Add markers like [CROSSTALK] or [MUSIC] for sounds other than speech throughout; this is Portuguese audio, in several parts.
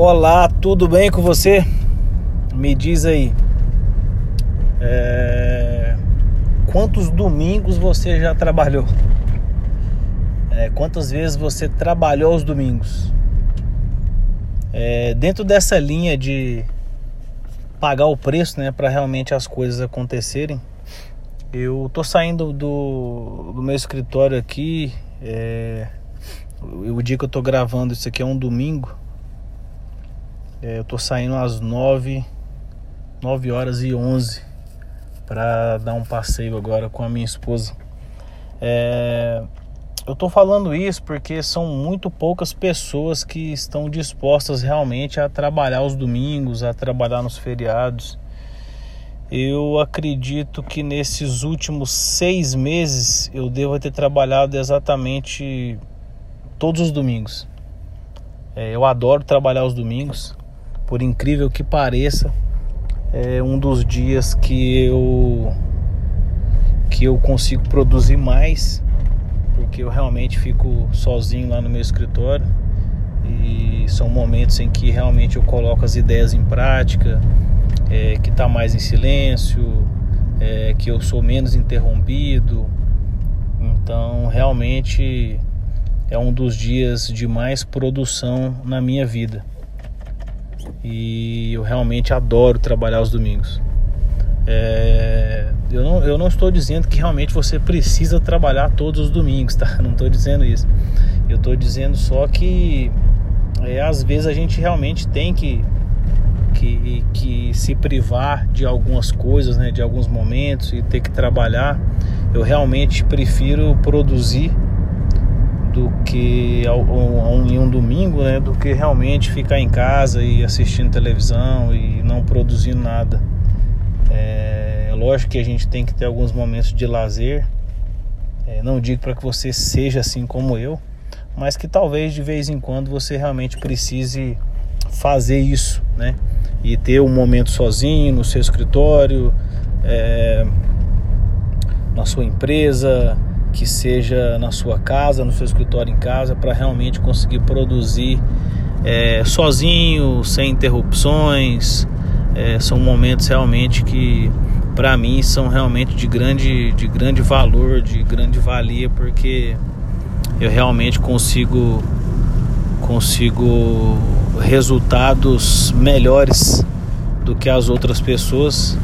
Olá, tudo bem com você? Me diz aí. É... Quantos domingos você já trabalhou? É, quantas vezes você trabalhou os domingos? É, dentro dessa linha de pagar o preço, né, para realmente as coisas acontecerem, eu tô saindo do, do meu escritório aqui. É, o dia que eu tô gravando isso aqui é um domingo. É, eu tô saindo às 9, 9 horas e 11 para dar um passeio agora com a minha esposa. É, eu tô falando isso porque são muito poucas pessoas que estão dispostas realmente a trabalhar os domingos, a trabalhar nos feriados. Eu acredito que nesses últimos seis meses eu devo ter trabalhado exatamente todos os domingos. É, eu adoro trabalhar os domingos por incrível que pareça, é um dos dias que eu que eu consigo produzir mais, porque eu realmente fico sozinho lá no meu escritório e são momentos em que realmente eu coloco as ideias em prática, é, que está mais em silêncio, é, que eu sou menos interrompido. Então, realmente é um dos dias de mais produção na minha vida e eu realmente adoro trabalhar os domingos. É, eu, não, eu não estou dizendo que realmente você precisa trabalhar todos os domingos, tá? [LAUGHS] Não estou dizendo isso. Eu estou dizendo só que é, às vezes a gente realmente tem que, que, que se privar de algumas coisas, né? De alguns momentos e ter que trabalhar. Eu realmente prefiro produzir do que em um domingo, né, do que realmente ficar em casa e assistindo televisão e não produzindo nada. É, é lógico que a gente tem que ter alguns momentos de lazer. É, não digo para que você seja assim como eu, mas que talvez de vez em quando você realmente precise fazer isso, né? E ter um momento sozinho no seu escritório, é, na sua empresa, que seja na sua casa, no seu escritório em casa, para realmente conseguir produzir é, sozinho, sem interrupções. É, são momentos realmente que, para mim, são realmente de grande, de grande valor, de grande valia, porque eu realmente consigo consigo resultados melhores do que as outras pessoas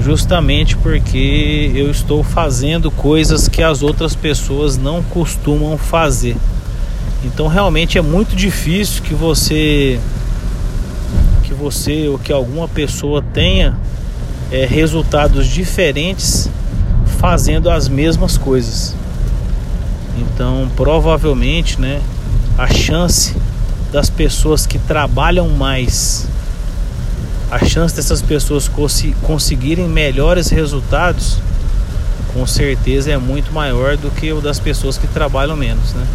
justamente porque eu estou fazendo coisas que as outras pessoas não costumam fazer. Então realmente é muito difícil que você que você ou que alguma pessoa tenha é, resultados diferentes fazendo as mesmas coisas. Então provavelmente, né, a chance das pessoas que trabalham mais a chance dessas pessoas conseguirem melhores resultados com certeza é muito maior do que o das pessoas que trabalham menos, né?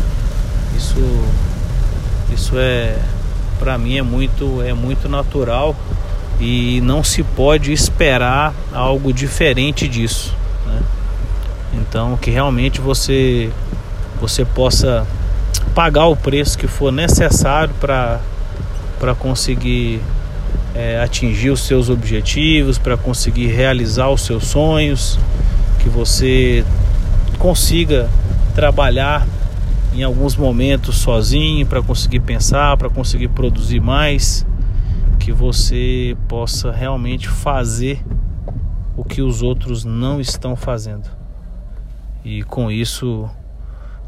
Isso isso é para mim é muito é muito natural e não se pode esperar algo diferente disso, né? Então que realmente você você possa pagar o preço que for necessário para para conseguir é, atingir os seus objetivos, para conseguir realizar os seus sonhos, que você consiga trabalhar em alguns momentos sozinho para conseguir pensar, para conseguir produzir mais, que você possa realmente fazer o que os outros não estão fazendo. E com isso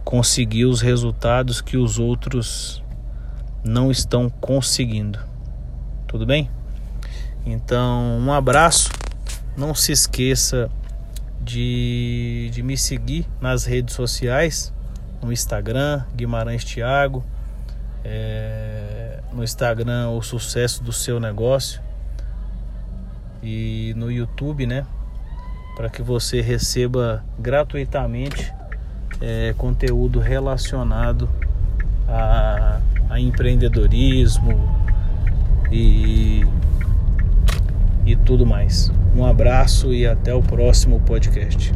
conseguir os resultados que os outros não estão conseguindo. Tudo bem? Então, um abraço. Não se esqueça de, de me seguir nas redes sociais, no Instagram, Guimarães Thiago, é, no Instagram o sucesso do seu negócio e no YouTube, né? Para que você receba gratuitamente é, conteúdo relacionado a, a empreendedorismo, e, e tudo mais. Um abraço e até o próximo podcast.